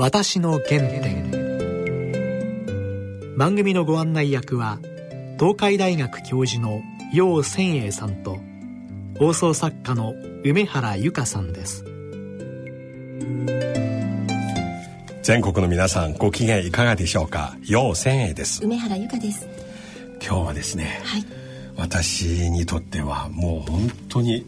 私の原点。番組のご案内役は東海大学教授の楊千栄さんと放送作家の梅原由香さんです。全国の皆さんご機嫌いかがでしょうか？楊千栄です。梅原由香です。今日はですね、はい、私にとってはもう本当に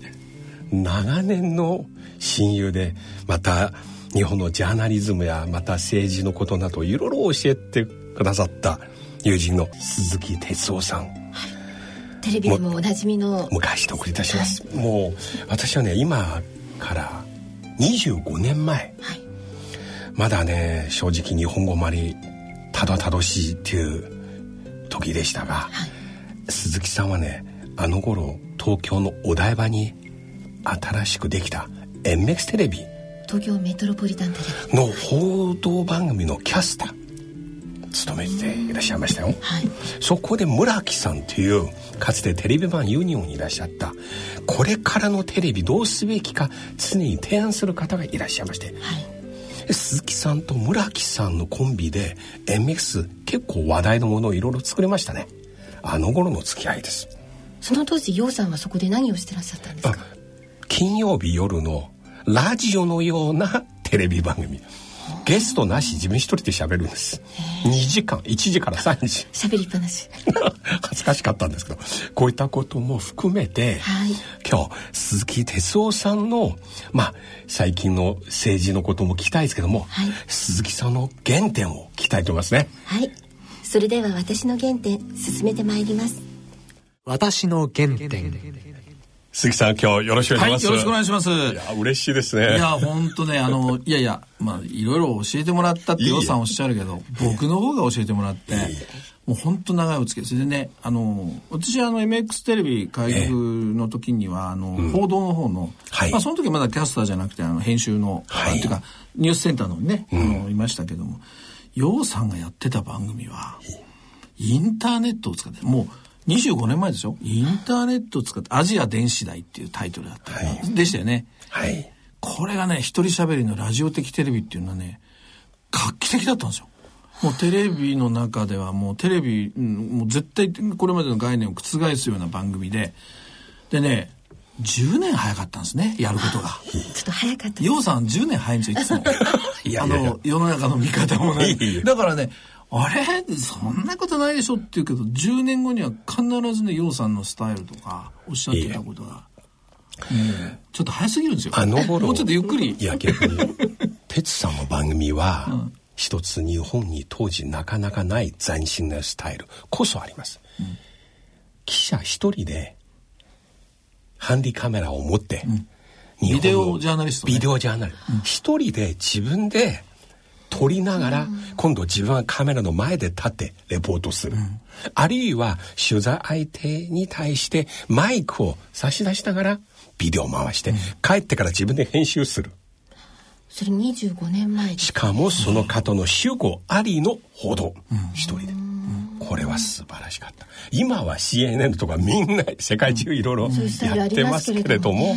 長年の親友でまた日本のジャーナリズムやまた政治のことなどいろいろ教えてくださった友人の鈴木哲夫さん、はい、テレビでもおなじみの。昔と送り出します、はい、もう私はね今から25年前、はい、まだね正直日本語まりたどたどしいっていう時でしたが、鈴木さんはねあの頃東京のお台場に新しくできた MX テレビ東京メトロポリタンテレビ。の報道番組のキャスター。務めていらっしゃいましたよ、はい、そこで村木さんというかつてテレビ版ユニオンにいらっしゃったこれからのテレビどうすべきか常に提案する方がいらっしゃいまして、はい、鈴木さんと村木さんのコンビで MX 結構話題のものをいろいろ作れましたね。あの頃の付き合いです。その当時楊さんはそこで何をしてらっしゃったんですか？金曜日夜のラジオのような テレビ番組。ゲストなし自分一人で喋るんです。2時間1時から3時。喋りっぱなし。恥ずかしかったんですけどこういったことも含めて、はい、今日鈴木哲夫さんのまあ最近の政治のことも聞きたいですけども、はい、鈴木さんの原点を聞きたいと思いますね。はい。それでは私の原点進めてまいります。私の原点鈴木さん今日よろしくお願いします、はい、よろしくお願いします。いや嬉しいですね。いや本当ねあのいやいやまあいろいろ教えてもらったって予算おっしゃるけど僕の方が教えてもらってもう本当長いお付き合い。それでねあの私あの MX テレビ開局の時にはあの、うん、報道の方の、はい、まあその時まだキャスターじゃなくてあの編集の、はい、っていうかニュースセンターのね、うん、あのいましたけども楊さんがやってた番組はインターネットを使ってもう25年前でしょ？インターネットを使ってアジア電子代っていうタイトルだった、はい、でしたよね。はい。これがね、一人喋りのラジオ的テレビっていうのはね、画期的だったんですよ。もうテレビの中ではもうテレビ、もう絶対これまでの概念を覆すような番組で、でね、10年早かったんですね、やることが。ちょっと早かった。ようさん10年早いんですよ、いつも。いやあの、世の中の見方もね。だからね、あれ？そんなことないでしょって言うけど、10年後には必ずね、楊さんのスタイルとか、おっしゃってたことが、ちょっと早すぎるんですよ。あの頃。もうちょっとゆっくり。いや、逆に、哲さんの番組は、うん、一つ日本に当時なかなかない斬新なスタイルこそあります。うん、記者一人で、ハンディカメラを持って、うん、ビデオジャーナリスト、ね、ビデオジャーナリスト。一、人で自分で、撮りながら、今度自分はカメラの前で立ってレポートする。あるいは取材相手に対してマイクを差し出しながらビデオを回して、帰ってから自分で編集する。それ25年前しかもその方の主語ありの報道、一人で。これは素晴らしかった。今は CNN とかみんな世界中いろいろやってますけれども、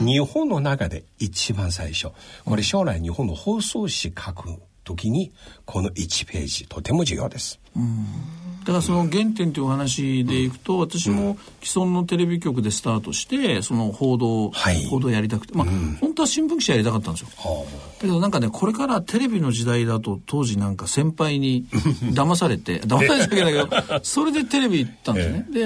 日本の中で一番最初、これ将来日本の放送紙書く時にこの1ページとても重要です。うんだからその原点というお話でいくと、私も既存のテレビ局でスタートしてその報道、はい、報道やりたくてまあ、うん、本当は新聞記者やりたかったんですよ。だけどなんかねこれからテレビの時代だと当時なんか先輩に 騙されて騙されたわけだけど それでテレビ行ったんですね。で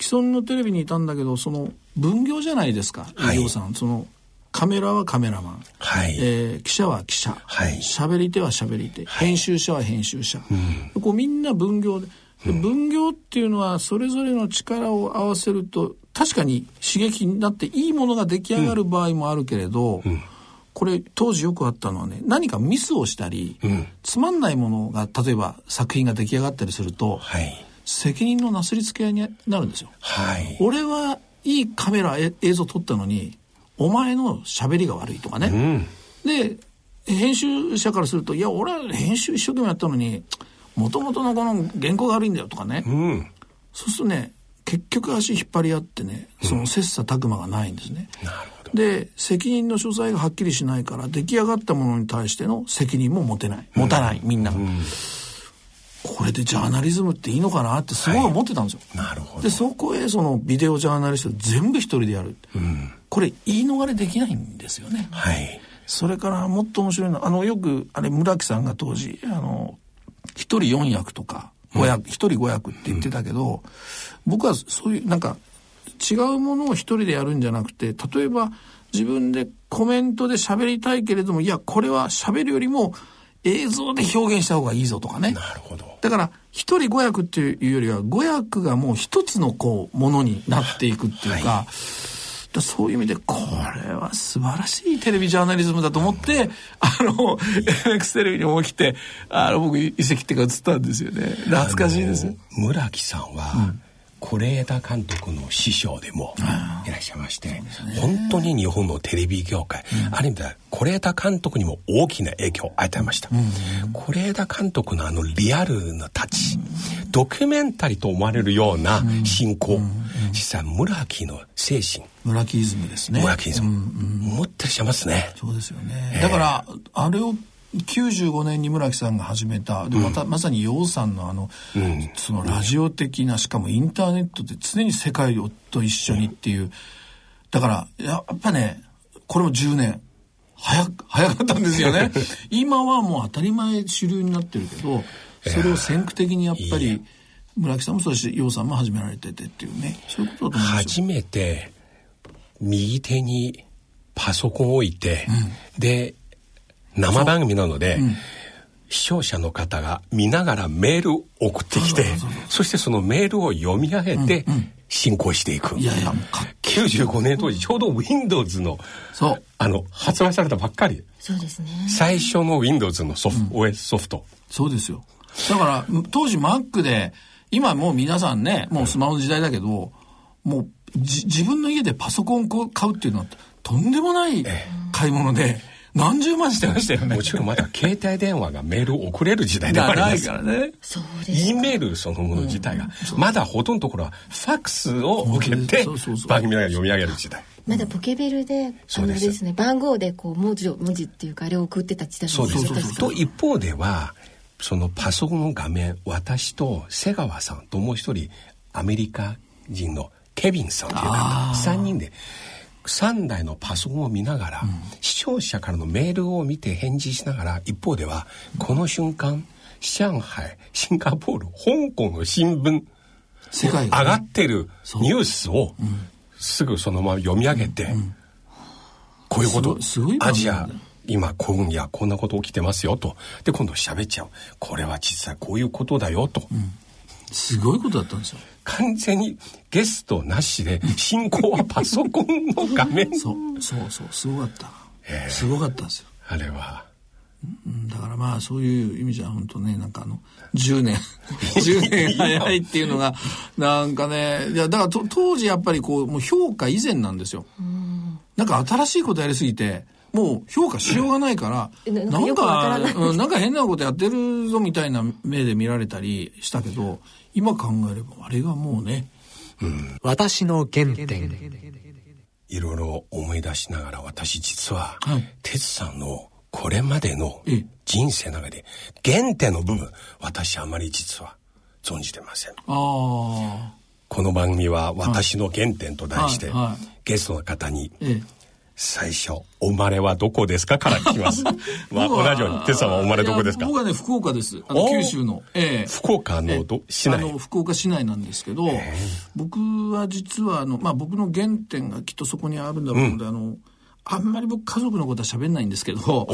既存のテレビにいたんだけどその分業じゃないですか、はい、さん。そのカメラはカメラマン、はい。えー、記者は記者、はい、喋り手は喋り手、はい、編集者は編集者、うん、こうみんな分業でで分業っていうのはそれぞれの力を合わせると確かに刺激になっていいものが出来上がる場合もあるけれど、うん、これ当時よくあったのはね何かミスをしたり、うん、つまんないものが例えば作品が出来上がったりすると、はい、責任のなすりつけ合いになるんですよ。はい、俺はいいカメラ映像撮ったのにお前の喋りが悪いとかね。うん、で編集者からするといや俺は編集一生懸命やったのにもともとのこの原稿が悪いんだよとかね、うん、そうするとね結局足引っ張り合ってねその切磋琢磨がないんですね。で責任の所在がはっきりしないから出来上がったものに対しての責任も持てない。持たない、みんな、うん、これでジャーナリズムっていいのかなってすごい思ってたんですよ、はい、なるほど。でそこへそのビデオジャーナリスト全部一人でやる、うん、これ言い逃れできないんですよねはいそれからもっと面白いのはあのよくあれ村木さんが当時あの一人四役とか五役一、人五役って言ってたけど、僕はそういうなんか違うものを一人でやるんじゃなくて例えば自分でコメントで喋りたいけれどもいやこれは喋るよりも映像で表現した方がいいぞとかね。なるほど。だから一人五役っていうよりは五役がもう一つのこうものになっていくっていうか。はいそういう意味でこれは素晴らしいテレビジャーナリズムだと思ってあの MX テレビにも来てあの僕遺跡っていうか映ったんですよね。懐かしいです。村木さんは、うん。是枝監督の師匠でもいらっしゃいまして、ね、本当に日本のテレビ業界、うん、ある意味では是枝監督にも大きな影響を与えました。是、枝監督のあのリアルなタッチ、うん、ドキュメンタリーと思われるような進行、うん、実際村木の精神村木イズムですね。村木イズム、持ってらっしゃいますね。そうですよね、えー、だからあれを95年に村木さんが始めた。でまた、まさに楊さんのあの、うん、そのラジオ的なしかもインターネットで常に世界と一緒にっていう、だからやっぱねこれも10年。早早かったんですよね。今はもう当たり前主流になってるけどそれを先駆的にやっぱり村木さんもそうし楊さんも始められててっていうね。そういうことだと思います初めて右手にパソコンを置いて、うん、で生番組なので、視聴者の方が見ながらメールを送ってきてそしてそのメールを読み上げて進行していく、いやいや95年当時ちょうど Windows のそう。あの発売されたばっかり。そうですね。最初の Windows のソフ、うん、OS ソフト。そうですよ。だから当時 Mac で今もう皆さんねもうスマホの時代だけど、もう自分の家でパソコンを買うっていうのはとんでもない買い物で、ええ何十万してましたよね。もちろんまだ携帯電話がメールを送れる時代ではあります。からね。そうです。E メールそのもの自体が、うん、まだほとんどのところはファックスを受けて番組が読み上げる時代。まだポケベルで、あのですね、番号でこう文字を、文字っていうかあれを送ってた時代そうですと一方では、そのパソコンの画面、私と瀬川さんともう一人アメリカ人のケビンさんという方、3人で、3台のパソコンを見ながら、うん、視聴者からのメールを見て返事しながら一方ではこの瞬間上海シンガポール香港の新聞世界、上がってるニュースをすぐそのまま読み上げて、うん。うん、こういうことアジア今今夜こんなこと起きてますよと。で今度喋っちゃう。これは実際こういうことだよと、すごいことだったんですよ完全にゲストなしで進行はパソコンの画面。そうそうそうすごかった、えー、すごかったんですよ。あれは。だからまあそういう意味じゃ本当ねなんかあの10年 10年早いっていうのがなんかねいやだから当時やっぱりこうもう評価以前なんですよ。なんか新しいことやりすぎてもう評価しようがないから、なんか、うん、なんか変なことやってるぞみたいな目で見られたりしたけど、今考えればあれがもうね、うん、私の原点。いろいろ思い出しながら私実は、はい、哲さんのこれまでの人生の中で原点の部分私あまり実は存じてません。この番組は「私の原点」と題して、はいはい、ゲストの方に、ええ最初、お生まれはどこですかから聞きます。まあ、同じように、テさんはお生まれどこですか？僕はね、福岡です。あの九州の。えー、福岡のど、市内？あの、福岡市内なんですけど、えー、僕は実は、あの、まあ、僕の原点がきっとそこにあるんだろうので、うん、あの、あんまり僕家族のことは喋んないんですけど、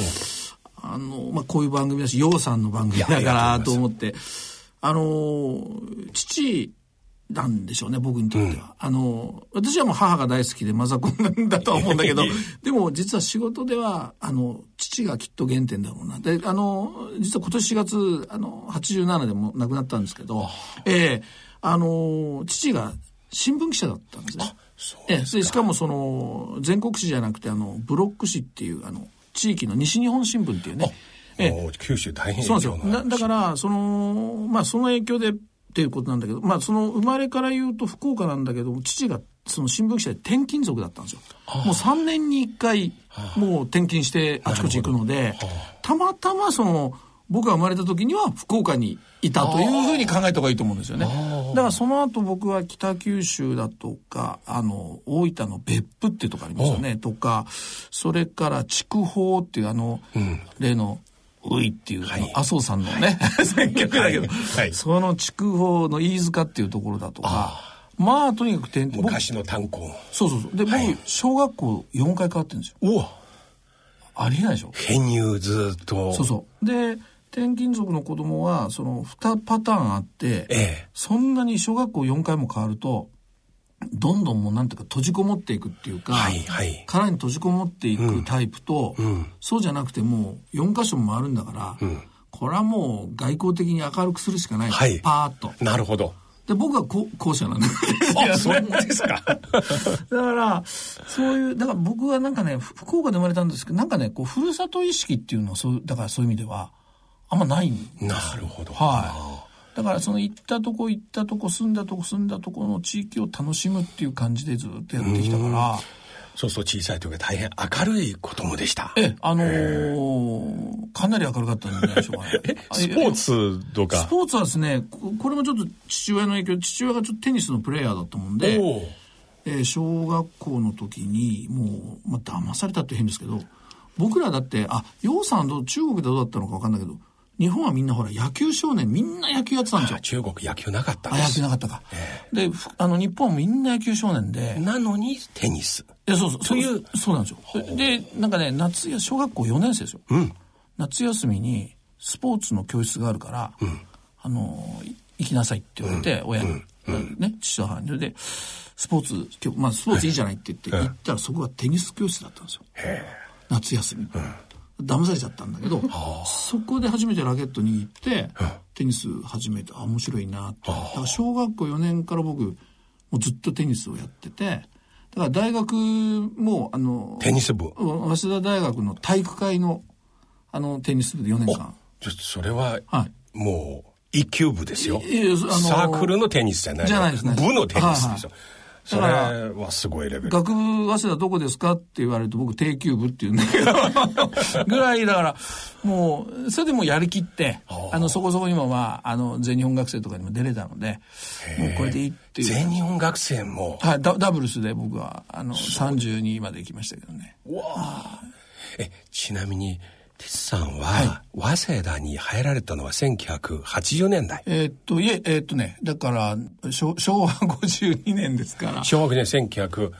あの、まあ、こういう番組だし、洋さんの番組だからと思って、あの、父、なんでしょうね僕にとっては、うん、あの私はもう母が大好きでマザコンなんだとは思うんだけど でも実は仕事ではあの父がきっと原点だろうな。であの実は今年4月あの87でも亡くなったんですけどええー、あの父が新聞記者だったんですね。ええ、しかもその全国紙じゃなくてあのブロック紙っていうあの地域の西日本新聞っていうね。ええ、九州大変そうなんですよ。だだからそのまあその影響でっていうことなんだけど、まあその生まれから言うと福岡なんだけど、父がその新聞記者で転勤族だったんですよ。もう3年に1回、もう転勤してあちこち行くので、たまたまその、僕が生まれた時には福岡にいたというふうに考えた方がいいと思うんですよね。だからその後僕は北九州だとか、あの、大分の別府っていうとこありますよね。とか、それから筑豊っていうあの、うん、例の、ういっていう、はい、麻生さんのね、選曲だけど、はい、その筑豊の飯塚っていうところだとか、まあとにかく転昔の炭鉱。そうそうそう。で、はい、僕小学校4回変わってるんですよ。おありえないでしょ。編入ずっと。そうそう。で転勤族の子供はその2パターンあって、ええ、そんなに小学校4回も変わるとどんどんもうなんていうか閉じこもっていくっていうか、はいはい、殻に閉じこもっていくタイプと、うん、そうじゃなくてもう4箇所も回るんだから、うん、これはもう外交的に明るくするしかない、はい、パーッと。なるほど。で僕はこ後者なんであそうですか。だからそういうだから僕はなんかね福岡で生まれたんですけどなんかねこうふるさと意識っていうのはそうだからそういう意味ではあんまないんですなるほど。はい。だからその行ったとこ行ったとこ住んだとこ住んだとこの地域を楽しむっていう感じでずっとやってきたから。そうそう小さい時は大変明るい子供でした。ええ、あのー、かなり明るかったんじゃないでしょうかね。スポーツとか？スポーツはですね、これもちょっと父親の影響、父親がちょっとテニスのプレーヤーだったもんで、えー、小学校の時にもう、まあ、騙されたって変ですけど、僕らだって、あ、楊さんどう、中国でどうだったのか分かんないけど、日本はみんなほら野球少年みんな野球やってたんですよ。中国野球なかったあ、野球なかったか。えー、で、あの日本はみんな野球少年で。なのにテニス。いや、そうそう。そういう、そうなんですよ。で、なんかね、夏や、小学校4年生ですよ。うん。夏休みにスポーツの教室があるから、うん、あの、行きなさいって言われて、うん、親に、うん、ね、父と母に。で、スポーツ、まあスポーツいいじゃないって言って、行ったらそこがテニス教室だったんですよ。夏休み。うん騙されちゃったんだけど、そこで初めてラケット握って、テニス始めて、あ、面白いなって。だから小学校4年から僕、もうずっとテニスをやってて、だから大学も、あの、テニス部？早稲田大学の体育会の、あの、テニス部で4年間。ちょっとそれは、はい、もう、一級部ですよ。サークルのテニスじゃない。じゃないですね。部のテニスですよ。はいはいそれは。すごいレベル。学部早稲田どこですかって言われると僕定休部って言うんだけど。ぐらいだからもうそれでもやりきってあのそこそこ今はあの全日本学生とかにも出れたのでもうこれでいいっていう。全日本学生も？はいダダブルスで僕はあの32まで行きましたけどね。わえちなみに哲さんは、早稲田に入られたのは1980年代。えー、っと、いえ、えー、っとね、だから、昭和52年ですから。昭和5年、1977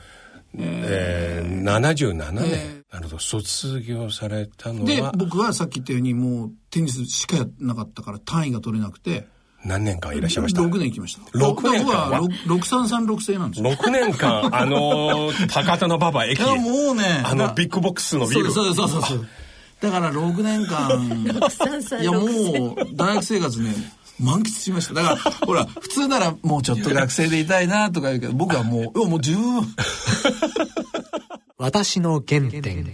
えー、77年、えー、なるほど、卒業されたのは。で、僕はさっき言ったように、もうテニスしかやなかったから単位が取れなくて、何年間いらっしゃいました ?6 年行きました。6年間は ?6336 制なんですよ。6年間、あのー、高田馬場駅。いや、もうね。あの、ビッグボックスのビル。そうそうそうそう。だから6年間、いやもう大学生活ね、満喫しました。だから、ほら、普通ならもうちょっと学生でいたいなとか言うけど、僕はもう、もう十分。私の原点。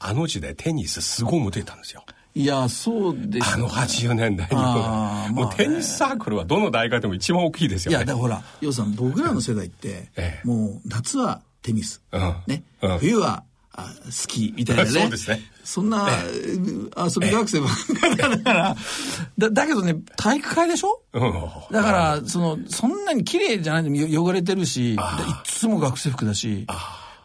あの時代テニスすごいモテたんですよ。いや、そうですあの80年代にも。もうテニスサークルはどの大学でも一番大きいですよね。いや、だからほら、要さん、僕らの世代って、もう夏はテニス。ね。冬はあ好きみたいなね。そうですね。そんな、遊び学生ばっかりだから、だ、だけどね、体育会でしょ？だから、その、そんなに綺麗じゃないの汚れてるし、いつも学生服だし、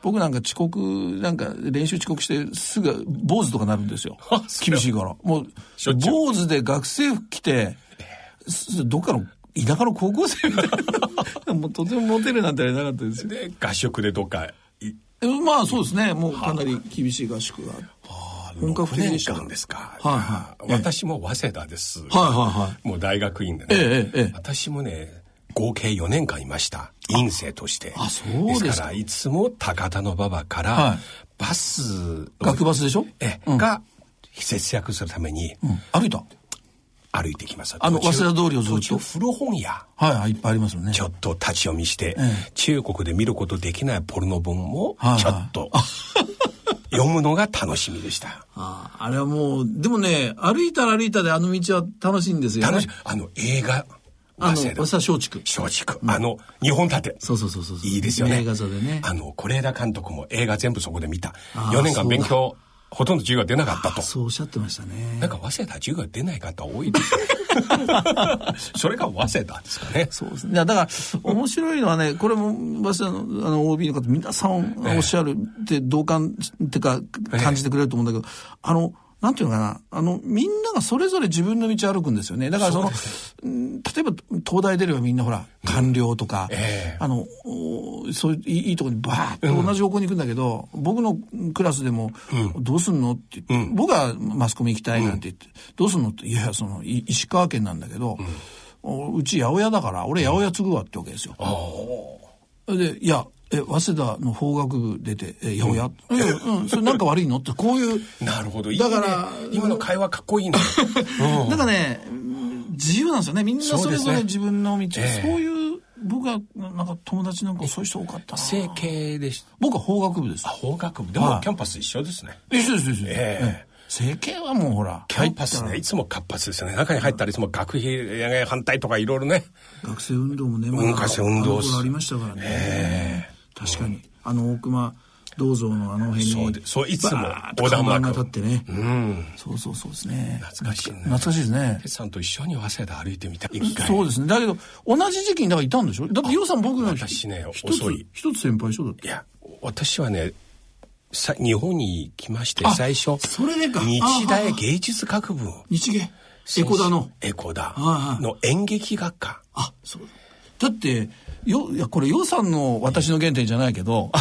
僕なんか遅刻、なんか練習遅刻してすぐ坊主とかなるんですよ。厳しいから。もう、坊主で学生服着て、どっかの田舎の高校生みたいな。もうとてもモテるなんてあれなかったですよ。で、合宿でどっかまあそうですね。もうかなり厳しい合宿が。本格的でしたですか。はいはい。私も早稲田です。はいはいはい。もう大学院でね。ええええ。私もね、合計4年間いました。院生として。あ、そうですから、いつも高田馬場から、バス、学バスでしょ？え、が、節約するために、歩いた？歩いてきます。あの、早稲田通りをずっと？古本屋。はい、はい、いっぱいありますよね。ちょっと立ち読みして、ええ、中国で見ることできないポルノ本も、ちょっと、読むのが楽しみでした。ああれはもう、でもね、歩いたら歩いたであの道は楽しいんですよ、ね。楽しい。あの、映画、あの、早稲田松竹。松竹。あの、日本立て。そうそうそうそう。いいですよね。映画座でね。あの、是枝監督も映画全部そこで見た。4年間勉強、ほとんど授業出なかったと。そうおっしゃってましたね。なんか早稲田授業出ない方多いです それが早稲田ですかね。そうですね。だから、面白いのはね、これも、早稲田のあの OB の方、皆さんおっしゃるって同感ってか、感じてくれると思うんだけど、あの、なんていうのかな、あの、みんながそれぞれ自分の道歩くんですよね。だからその、そ例えば東大出ればみんなほら、官僚とか、うんえ。ー、あの、そういういいとこにバーッと同じ方向に行くんだけど、うん、僕のクラスでも、うん、どうすんのって言って、僕はマスコミ行きたいなんて言って、どうすんのって、いやいや、その、石川県なんだけど、うち八百屋だから、俺八百屋継ぐわってわけですよ。で、いや、え、早稲田の法学部出て、え、八百屋、うん、うん、それなんか悪いのってこういう。なるほど。いいね、だから、今の会話かっこいいね。だからね、自由なんですよね。みんなそれぞれ自分の道。そう,、ねえー、そういう、僕は、なんか友達なんかそういう人多かったな。整形でした。僕は法学部です。あ、法学部。でも、キャンパス一緒ですね。一緒です、一緒です。ええー整形はもうほら。キャンパスね、いつも活発ですよね。中に入ったらいつも学費反対とかいろいろね。学生運動もね、まあ、学生運動ありましたからね。確かに。あの大熊銅像のあの辺にそうでそういつも横断幕。が立ってね、うん、そうそうそうですね。懐かしいね。懐かしいですね。哲さんと一緒に早稲田歩いてみたい。そうですね。だけど同じ時期にだからいたんでしょ？だって洋さん僕の私ね遅い。一つ先輩所だって。いや私はねさ日本に来まして最初それでか。日大芸術学部日芸。エコダの。エコダの演劇学科。あそう。だってよ、いや、これ予算の私の原点じゃないけど、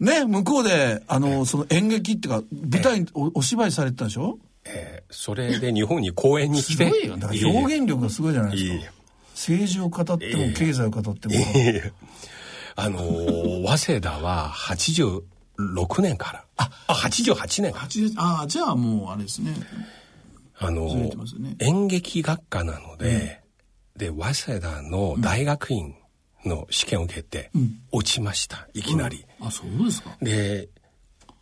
ね、向こうで、あの、その演劇っていうか、舞台おお芝居されてたでしょ？えー、それで日本に公演に来て。すごいよ。だから表現力がすごいじゃないですか。政治を語っても、経済を語っても。あのー、早稲田は86年から。あ、あ88年から。ああ、じゃあもうあれですね。あのーね、演劇学科なので、で、早稲田の大学院の試験を受けて、落ちました、いきなり、あ、そうですか。で、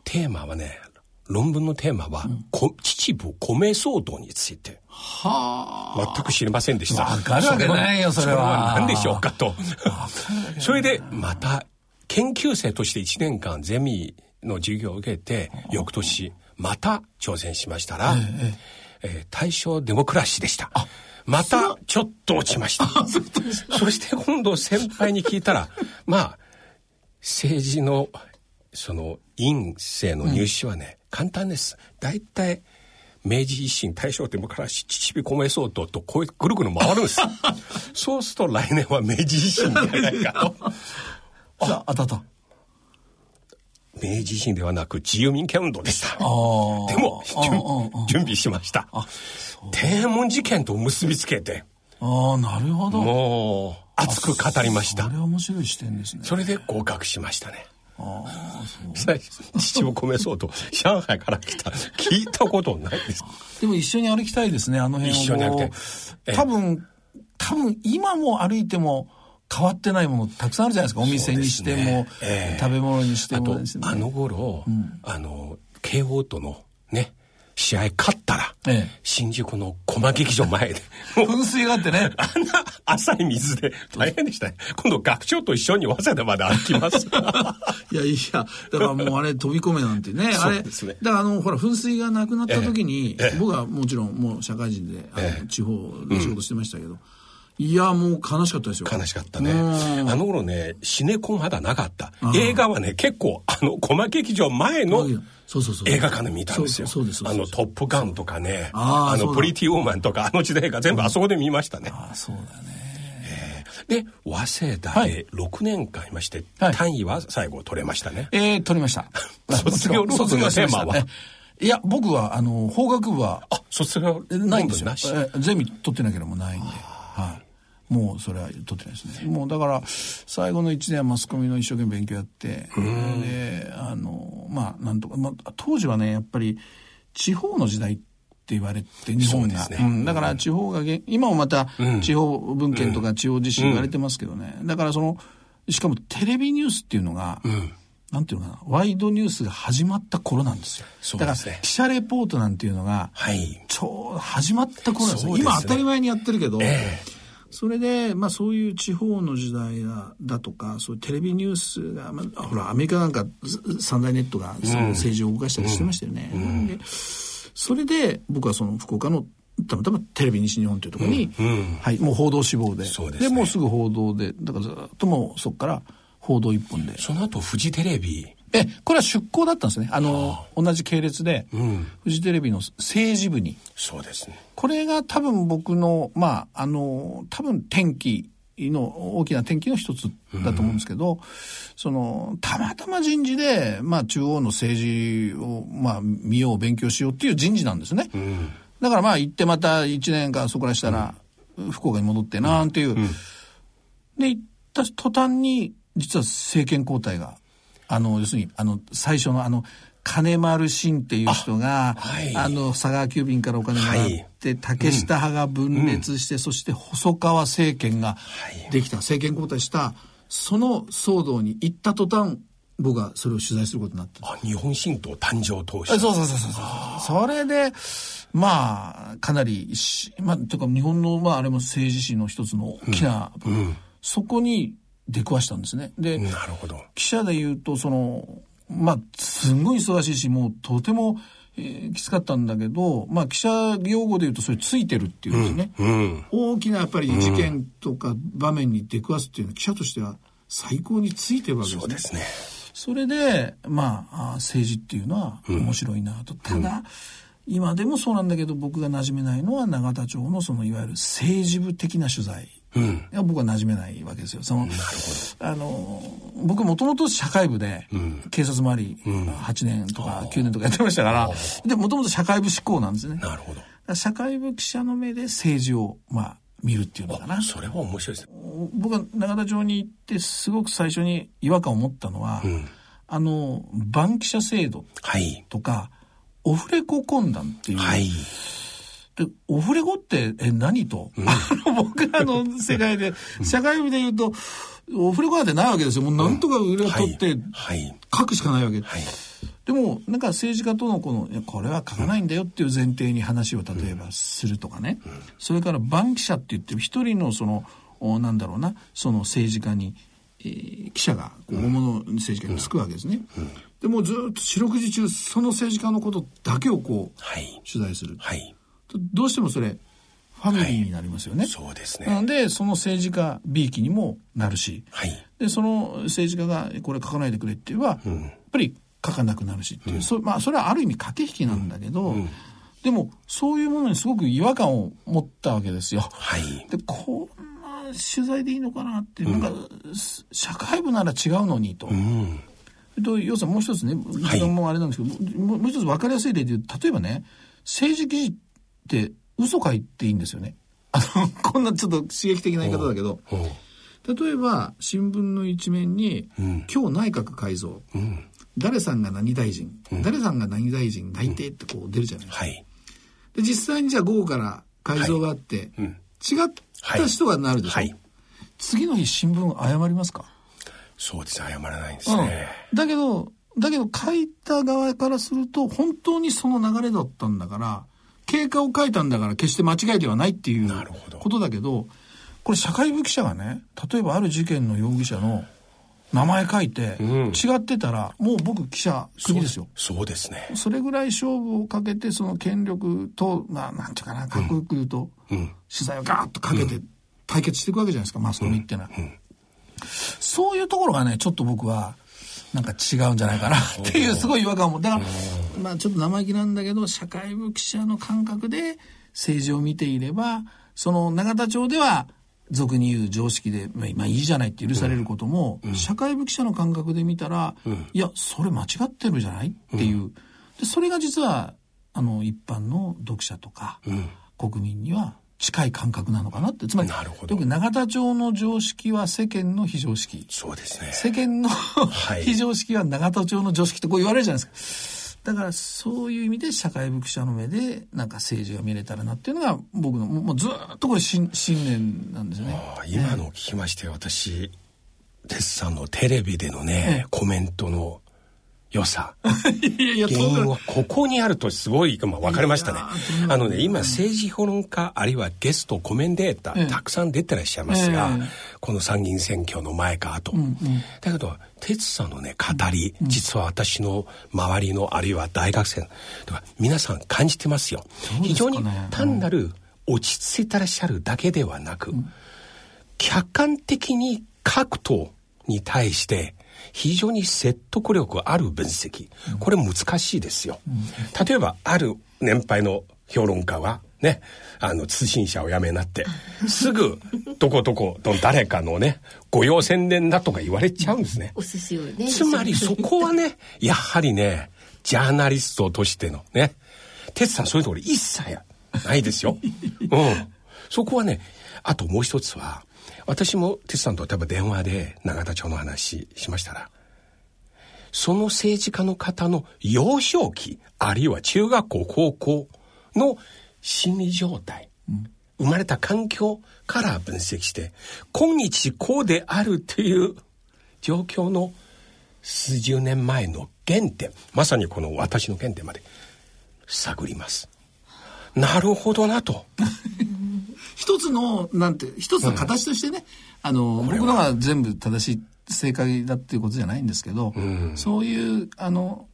テーマはね、論文のテーマは、うん、秩父米騒動について。はあ。全く知りませんでした。わかるわけないよ、それは。何でしょうかと。それで、また、研究生として1年間ゼミの授業を受けて、翌年、また挑戦しましたら、えええー、大正デモクラシーでした。またちょっと落ちました。そして今度先輩に聞いたら、まあ、政治の、その、院生の入試はね、うん、簡単です。大体、明治維新、大正デモクラシー、秩父米相当と、こうぐるぐる回るんです。そうすると来年は明治維新じゃないかと。あ、当たった。明治維新ではなく自由民権運動でした。でも準備しました。天安門事件と結びつけて。ああ、なるほど。もう、熱く語りました。それは面白い視点ですね。それで合格しましたね。父を米そうと、上海から来た。聞いたことないです。でも一緒に歩きたいですね、あの辺を。一緒に歩きたい。多分、多分今も歩いても、変わってないものたくさんあるじゃないですかお店にしても、ねえー、食べ物にしても、ね、あの頃、うん、あの慶応とのね試合勝ったら、ええ、新宿の駒劇場前で。噴水があってね。あんな浅い水で大変でしたね。今度学長と一緒に早稲田まで歩きます。いやいや、だからもうあれ飛び込めなんてね。あれ、ね、だからあの、ほら、噴水がなくなった時に、え、僕はもちろんもう社会人で、あの地方で仕事してましたけど、うんいや、もう悲しかったですよ。悲しかったね。あの頃ね、シネコンまだなかった。映画はね、結構、あの、コマ劇場前の映画館で見たんですよ。あの、トップガンとかね、あの、プリティウーマンとか、あの時代が全部あそこで見ましたね。ああ、そうだね。で、早稲田で6年間いまして、単位は最後取れましたね。ええ、取りました。卒業論文のテーマは？いや、僕は、あの、法学部は、あ、卒業ないんですよ。ゼミ取ってなければもないんで。はい。もうそれは取ってないですね。もうだから最後の1年はマスコミの一生懸命勉強やって、で、あの、まあなんとか、まあ当時はね、やっぱり地方の時代って言われて日本が、ね。うん、だから地方が今もまた地方文献とか地方自身言われてますけどね、だからそのしかもテレビニュースっていうのが、うん。なんていうのかな、ワイドニュースが始まった頃なんですよ。すね、だから、記者レポートなんていうのが、はい、ちょうど始まった頃なんですよ。すね、今当たり前にやってるけど、えーそれで、まあそういう地方の時代だだとか、そういうテレビニュースが、まあ、ほら、アメリカなんか三大ネットがその政治を動かしたりしてましたよね。うんうん、でそれで僕はその福岡のたまたまテレビ西日本というところに、はい、もう報道志望で。で、ね、もうすぐ報道で、だからずっともうそこから報道一本で。その後、フジテレビ。え、これは出向だったんですね。あの、はあ、同じ系列で、うん、フジテレビの政治部に。そうですね。これが多分僕の、まあ、あの、多分転機の大きな転機の一つだと思うんですけど、うん、その、たまたま人事で、まあ、中央の政治を、まあ、見よう、勉強しようっていう人事なんですね。うん、だからまあ、行ってまた1年間そこらしたら、福岡に戻ってなんていう。で、行った途端に、実は政権交代があの、要するに、あの、最初のあの、金丸信っていう人が、あはい、あの、佐川急便からお金もらって、はい、竹下派が分裂して、うん、そして細川政権ができた、政権交代した、その騒動に行った途端、僕はそれを取材することになった。あ日本新党誕生当初。そうそうそうそうそれでまあかなりまあというか日本のまああれも政治史の一つの大きな、うん。うん、そこに出くわしたんですね。で、なるほど。記者で言うと、その、まあ、すんごい忙しいし、もうとても、えー、きつかったんだけど、まあ、記者用語で言うと、それついてるっていうんですね、うんうん。大きなやっぱり事件とか場面に出くわすっていうのは、記者としては最高についてるわけですね。そすね。それで、まあ、政治っていうのは面白いなと。うん、ただ、今でもそうなんだけど、僕が馴染めないのは永田町のそのいわゆる政治部的な取材。うん、僕は馴染めないわけですよ。そのあの僕もともと社会部で、警察周り、うん、8年とか9年とかやってましたから、でもともと社会部志向なんですね。なるほど。社会部記者の目で政治を、まあ、見るっていうのかな。それは面白いですね。僕は永田町に行ってすごく最初に違和感を持ったのは、うん、あの、バンキシャ制度とか、はい、オフレコ懇談っていう、はいで、オフレコって、え、何と、うん、あの、僕らの世界で、社会部で言うと、オフレコなんてないわけですよ。もうなんとか裏取って、書くしかないわけ。はい、でも、なんか政治家とのこの、これは書かないんだよっていう前提に話を例えばするとかね。うん、それから、バンキシャって言って一人のその、おなんだろうな、その政治家に、えー、記者が大物政治家につくわけですね。でもずっと四六時中その政治家のことだけをこう、はい、取材する。はいどうしてもそれファミリーになりますよね。はい、そうですね。なので、その政治家 B 期にもなるし、はい、で、その政治家がこれ書かないでくれって言えば、うん、やっぱり書かなくなるしっていう、うん、そまあ、それはある意味駆け引きなんだけど、うん、でも、そういうものにすごく違和感を持ったわけですよ。はい、で、こんな取材でいいのかなって、なんか、社会部なら違うのにと。うん。と、要するにもう一つね、時間もあれなんですけど、はい、もう一つ分かりやすい例で言うと、例えばね、政治記事って嘘書いていいんですよね。あの、こんなちょっと刺激的な言い方だけど、例えば新聞の一面に、うん、今日内閣改造、うん、誰さんが何大臣、うん、誰さんが何大臣内定ってこう出るじゃないですか。はい、で実際にじゃあ午後から改造があって、はい、違った人がなるでしょ、はい、次の日新聞謝りますか？そうです謝らないんですね、だけどだけど書いた側からすると本当にその流れだったんだから経過を書いたんだから決して間違いではないっていうことだけど、これ社会部記者がね、例えばある事件の容疑者の名前書いて、違ってたら、もう僕記者クビですよ。そうですね。それぐらい勝負をかけて、その権力と、まあ、なんていうかな、かっこよく言うと、うん、取材をガーッとかけて対決していくわけじゃないですか、マスコミってのは。そういうところがね、ちょっと僕は、なんか違うんじゃないかなっていうすごい違和感も。だから、まあちょっと生意気なんだけど、社会部記者の感覚で政治を見ていれば、その永田町では、俗に言う常識で、まあ、いいじゃないって許されることも、うん、社会部記者の感覚で見たら、うん、いや、それ間違ってるじゃない？っていう。でそれが実は、あの、一般の読者とか、国民には近い感覚なのかなって。つまり、なるほど特に永田町の常識は世間の非常識。そうですね。世間の 非常識は永田町の常識ってこう言われるじゃないですか。だからそういう意味で社会部記者の目でなんか政治が見れたらなっていうのが僕のもうずっとこれ信念なんですね。今の聞きまして、私、デッサンのテレビでのね、コメントの良さ。原因はここにあるとすごい、まあ、分かりましたね。あのね、今政治評論家、あるいはゲスト、コメンテーター、たくさん出てらっしゃいますが、この参議院選挙の前か後。だけど、哲さんのね、語り、実は私の周りの、あるいは大学生とか、皆さん感じてますよ。非常に単なる落ち着いてらっしゃるだけではなく、客観的に各党に対して、非常に説得力ある分析。これ難しいですよ。例えば、ある年配の評論家は、ね、あの、通信社を辞めになって、すぐ、どこどこの誰かのね、御用宣伝だとか言われちゃうんですね。お寿司をね。つまりそこはね、やはりね、ジャーナリストとしてのね、哲さんそういうところ一切ないですよ。うん。そこはね、あともう一つは、私も哲さんと例えば電話で永田町の話しましたら、その政治家の方の幼少期、あるいは中学校、高校の心理状態、生まれた環境から分析して、今日こうであるという状況の数十年前の原点、まさにこの私の原点まで探ります。なるほどなと。一つの、なんて、一つの形としてね、うん、あの、僕のが全部正しい、正解だっていうことじゃないんですけど、うん、そういう、あの、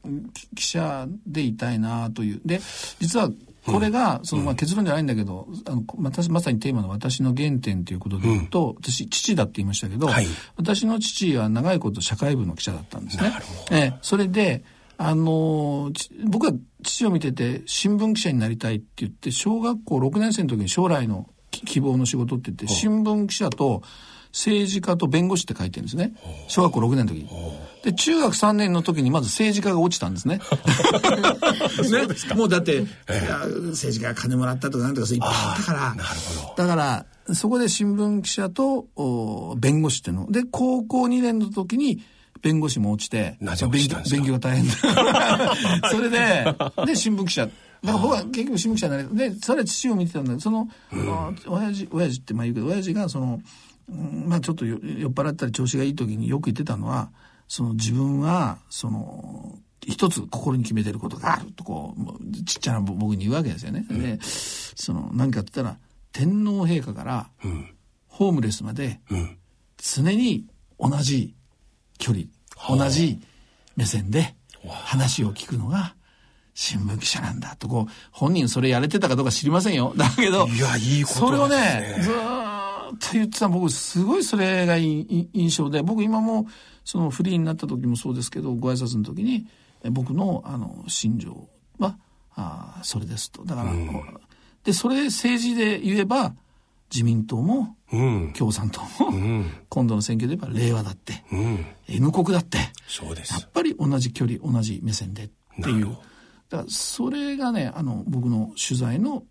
記者でいたいなという。で、実は、これが、その、まあ、結論じゃないんだけど、あの、私、まさにテーマの私の原点ということで言うと、うん、私、父だって言いましたけど、はい、私の父は長いこと社会部の記者だったんですね。えそれで、あの、僕は父を見てて新聞記者になりたいって言って、小学校6年生の時に将来の希望の仕事って言って、新聞記者と政治家と弁護士って書いてるんですね。小学校6年の時に。で、中学3年の時にまず政治家が落ちたんですね。ねもうだって、えー、政治家が金もらったとかなんとかいっぱいあったから。なるほど。だから、そこで新聞記者とお弁護士っていうの。で、高校2年の時に、弁護士も落ちて、勉強が大変だ。それで、で、新聞記者。だから僕は結局新聞記者になれで、それは父を見てたんだけど、その、うん、親父、親父ってまあ言うけど、親父がその、まあちょっと酔っ払ったり調子がいい時によく言ってたのは、その自分は、その、一つ心に決めてることがあるとこう、ちっちゃな僕に言うわけですよね。うん、で、その、何かって言ったら、天皇陛下から、ホームレスまで、常に同じ距離、同じ目線で話を聞くのが、新聞記者なんだとこう、本人それやれてたかどうか知りませんよ。だけど、いや、いいこと、ね、それをね、ずっと言ってた僕、すごいそれが印象で、僕今も、そのフリーになった時もそうですけど、ご挨拶の時に、僕の、あの、心情は、あそれですと。だから、うん、で、それ政治で言えば、自民党も、共産党も、うん、今度の選挙で言えば令和だって、うん、N 国だって、そうです。やっぱり同じ距離、同じ目線でっていう。だからそれがね、あの、僕の取材の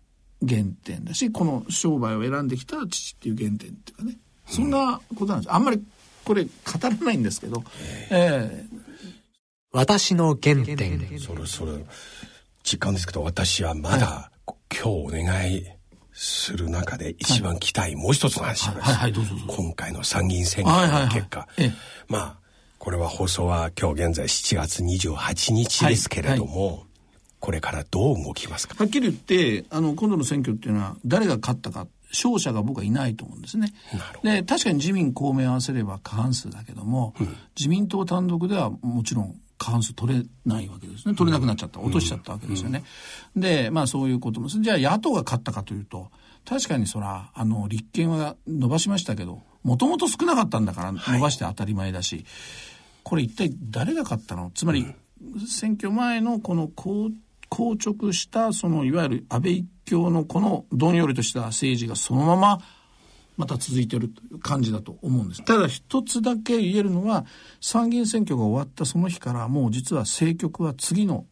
原点だし、この商売を選んできた父っていう原点っていうかね、そんなことなんです。あんまりこれ語らないんですけど、えー、私の原点。それそれ、実感ですけど、私はまだ、今日お願いする中で一番期待、はい、もう一つの話します。はい、はい、どうぞ。今回の参議院選挙の結果。はい。はい。はい、まあ、これは放送は今日現在7月28日ですけれども、はい。はいこれからどう動きますか？はっきり言ってあの今度の選挙っていうのは誰が勝ったか勝者が僕はいないと思うんですね。で確かに自民公明合わせれば過半数だけども、うん、自民党単独ではもちろん過半数取れないわけですね。取れなくなっちゃった、落としちゃったわけですよね。うん、でまあそういうこともじゃあ野党が勝ったかというと確かにそらあの立憲は伸ばしましたけどもともと少なかったんだから伸ばして当たり前だし、はい、これ一体誰が勝ったの？つまり、うん、選挙前のこの公硬直したそのいわゆる安倍一強のこのどんよりとした政治がそのまままた続いてるという感じだと思うんです。ただ一つだけ言えるのは参議院選挙が終わったその日からもう実は政局は次の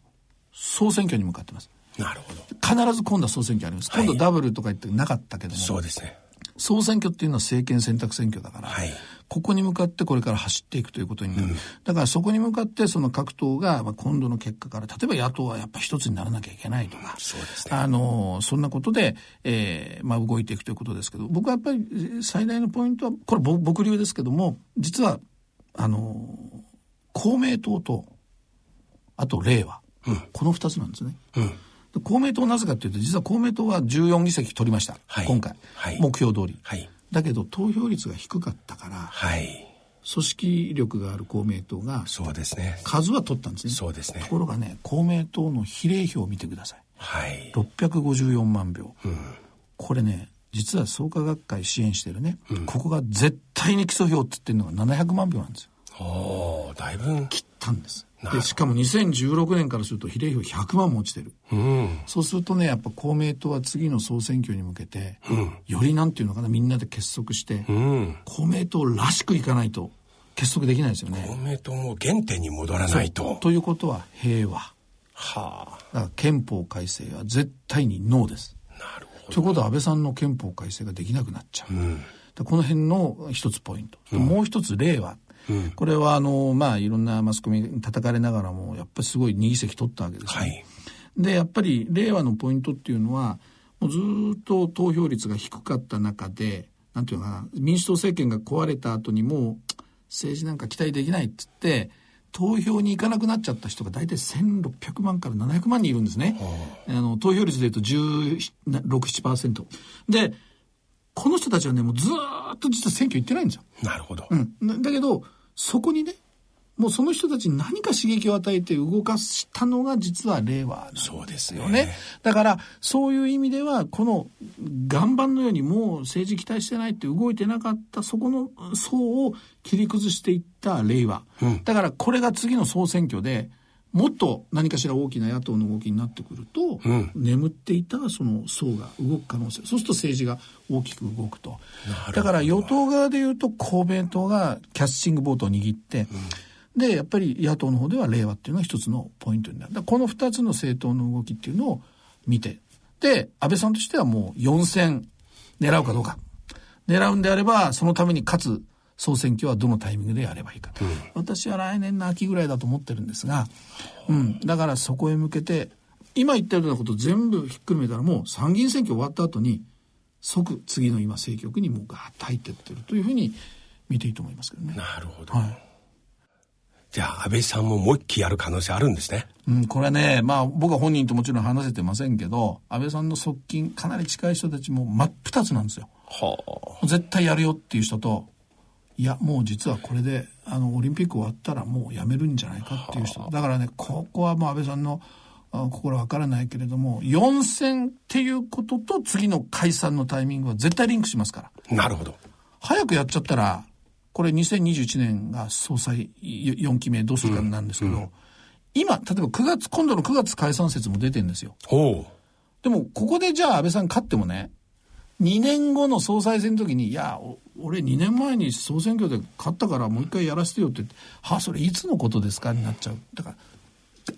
総選挙に向かってます。なるほど。必ず今度は総選挙あります。今度ダブルとか言ってなかったけども。そうですね。総選挙っていうのは政権選択選挙だから、はい、ここに向かってこれから走っていくということになる。うん、だからそこに向かってその各党が今度の結果から、例えば野党はやっぱ一つにならなきゃいけないとか、そうですね、あの、そんなことで、えー、まあ動いていくということですけど、僕はやっぱり最大のポイントは、これ僕流ですけども、実は、あの、公明党とあと令和、うん、この2つなんですね。うん。公明党なぜかというと実は公明党は14議席取りました、はい、今回、はい、目標通り、はい、だけど投票率が低かったから、はい、組織力がある公明党がそうですね。数は取ったんですね。そうですね。ところがね公明党の比例票を見てください、はい、654万票、うん、これね実は創価学会支援してるね、うん、ここが絶対に基礎票って言ってるのが700万票なんですよ。おだいぶ切ったんですでしかも2016年からすると比例票100万も落ちてる、うん、そうするとねやっぱ公明党は次の総選挙に向けて、うん、よりなんていうのかなみんなで結束して、うん、公明党らしくいかないと結束できないですよね。公明党も原点に戻らないと。ということは平和。はあ。だから憲法改正は絶対にノーです。なるほど。ということは安倍さんの憲法改正ができなくなっちゃう、うん、この辺の一つポイント、もう一つ令和これはあの、まあ、いろんなマスコミに叩かれながらも、やっぱりすごい2議席取ったわけですね。はい、で、やっぱり令和のポイントっていうのは、もうずっと投票率が低かった中で、なんていうかな、民主党政権が壊れた後にも政治なんか期待できないっつって、投票に行かなくなっちゃった人が大体1600万から700万人いるんですね。あの投票率で言うと16、7%。で、この人たちはね、もうずっと実は選挙行ってないんですよ。なるほど。うん。だけど、そこにね、もうその人たちに何か刺激を与えて動かしたのが実は令和なんですよね。そうですね。だからそういう意味ではこの岩盤のようにもう政治期待してないって動いてなかったそこの層を切り崩していった令和。うん、だからこれが次の総選挙でもっと何かしら大きな野党の動きになってくると、うん、眠っていたその層が動く可能性そうすると政治が大きく動くと。だから与党側でいうと公明党がキャッシングボートを握って、うん、でやっぱり野党の方では令和っていうのが一つのポイントになる。この2つの政党の動きっていうのを見てで安倍さんとしてはもう4選狙うかどうか。狙うんであればそのために勝つ総選挙はどのタイミングでやればいいかと、うん、私は来年の秋ぐらいだと思ってるんですが、うん、だからそこへ向けて今言ったようなこと全部ひっくるめたらもう参議院選挙終わった後に即次の今政局にもうガーッと入ってってるというふうに見ていいと思いますけどね。なるほど。はい、じゃあ安倍さんももう一期やる可能性あるんですね。うん、これはね、まあ僕は本人ともちろん話せてませんけど、安倍さんの側近、かなり近い人たちも真っ二つなんですよ。はあ、絶対やるよっていう人と、いやもう実はこれであのオリンピック終わったらもうやめるんじゃないかっていう人。だからねここはもう安倍さんの心わからないけれども4選っていうことと次の解散のタイミングは絶対リンクしますから。なるほど。早くやっちゃったらこれ2021年が総裁4期目どうするかなんですけど、うんうん、今例えば9月今度の9月解散説も出てんですよ。でもここでじゃあ安倍さん勝ってもね2年後の総裁選の時に、いや、俺2年前に総選挙で勝ったからもう一回やらせてよってはあ、それいつのことですかになっちゃう。だから、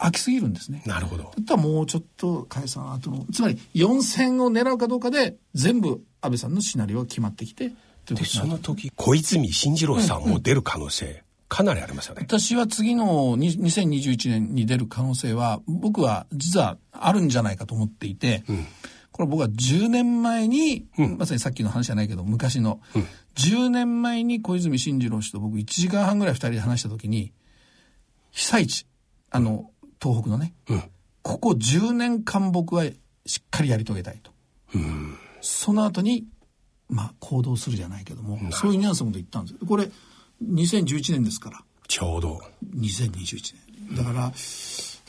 飽きすぎるんですね。なるほど。だったらもうちょっと解散後の、つまり4選を狙うかどうかで全部安倍さんのシナリオが決まってきて、で、その時、小泉進次郎さんも出る可能性、うんうんかなりありますよね。私は次の2021年に出る可能性は、僕は実はあるんじゃないかと思っていて、うん、これ僕は10年前に、うん、まさにさっきの話じゃないけど、昔の、うん、10年前に小泉進次郎氏と僕1時間半ぐらい2人で話した時に、被災地、あの、東北のね、うん、ここ10年間僕はしっかりやり遂げたいと。その後に、まあ、行動するじゃないけども、そういうニュアンスのこと言ったんですこれ、2011年ですから。ちょうど。2021年。だから、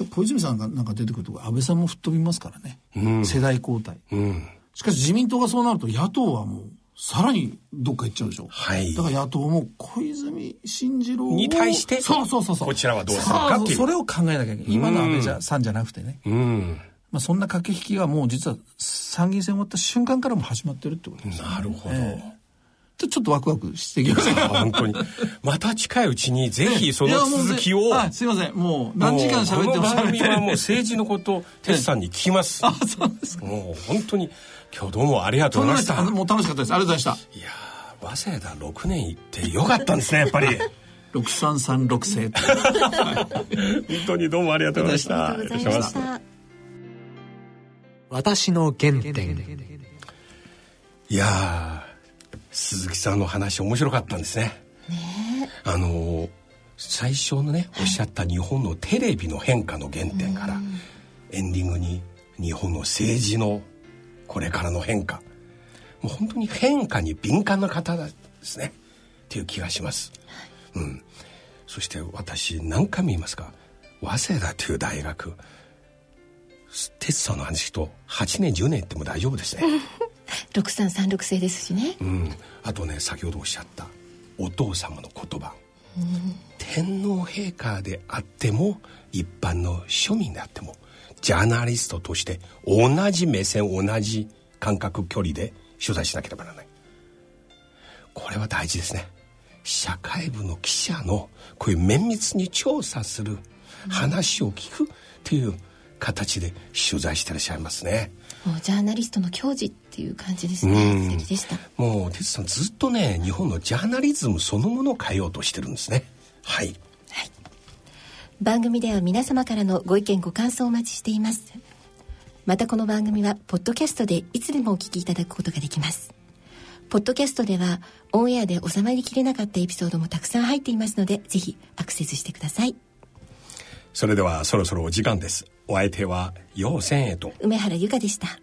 小泉さんがなんか出てくると安倍さんも吹っ飛びますからね、うん、世代交代、うん、しかし自民党がそうなると野党はもうさらにどっか行っちゃうでしょ、はい、だから野党も小泉進次郎に対してそうそうそうそう。こちらはどうするかっていう。それを考えなきゃいけない。今の安倍じゃさんじゃなくてね、うん。まあ、そんな駆け引きはもう実は参議院選終わった瞬間からも始まってるってことです、ね、なるほど、えーちょっとワクワクしてきました。本当に。また近いうちにぜひその続きを。あ、すいません。もう何時間喋っても喋って。はもう政治のこと、テスさんに聞きます。あ、そうですか。もう本当に今日どうもありがとうございました。もう楽しかったです。ありがとうございました。いや早稲田6年行ってよかったんですね、やっぱり。6336世。本当にどうもありがとうございました。ありがとうございました。私の原点。いや鈴木さんの話面白かったんですね。ねあの最初のねおっしゃった日本のテレビの変化の原点から、エンディングに日本の政治のこれからの変化。もう本当に変化に敏感な方ですね。っていう気がします。うん、そして私何回も言いますが早稲田という大学。テストの話と8年10年言っても大丈夫ですね 6336制ですしね、うん、あとね先ほどおっしゃったお父様の言葉、うん、天皇陛下であっても一般の庶民であってもジャーナリストとして同じ目線同じ感覚距離で取材しなければならない。これは大事ですね。社会部の記者のこういう綿密に調査する話を聞くっていう形で取材してらっしゃいますね。もうジャーナリストの教授っていう感じですね。素敵でした。もう哲さんずっとね日本のジャーナリズムそのものを変えようとしてるんですね。はい。はい。番組では皆様からのご意見ご感想をお待ちしています。またこの番組はポッドキャストでいつでもお聞きいただくことができます。ポッドキャストではオンエアで収まりきれなかったエピソードもたくさん入っていますのでぜひアクセスしてくださいそれではそろそろお時間ですお相手は陽千恵と梅原由香でした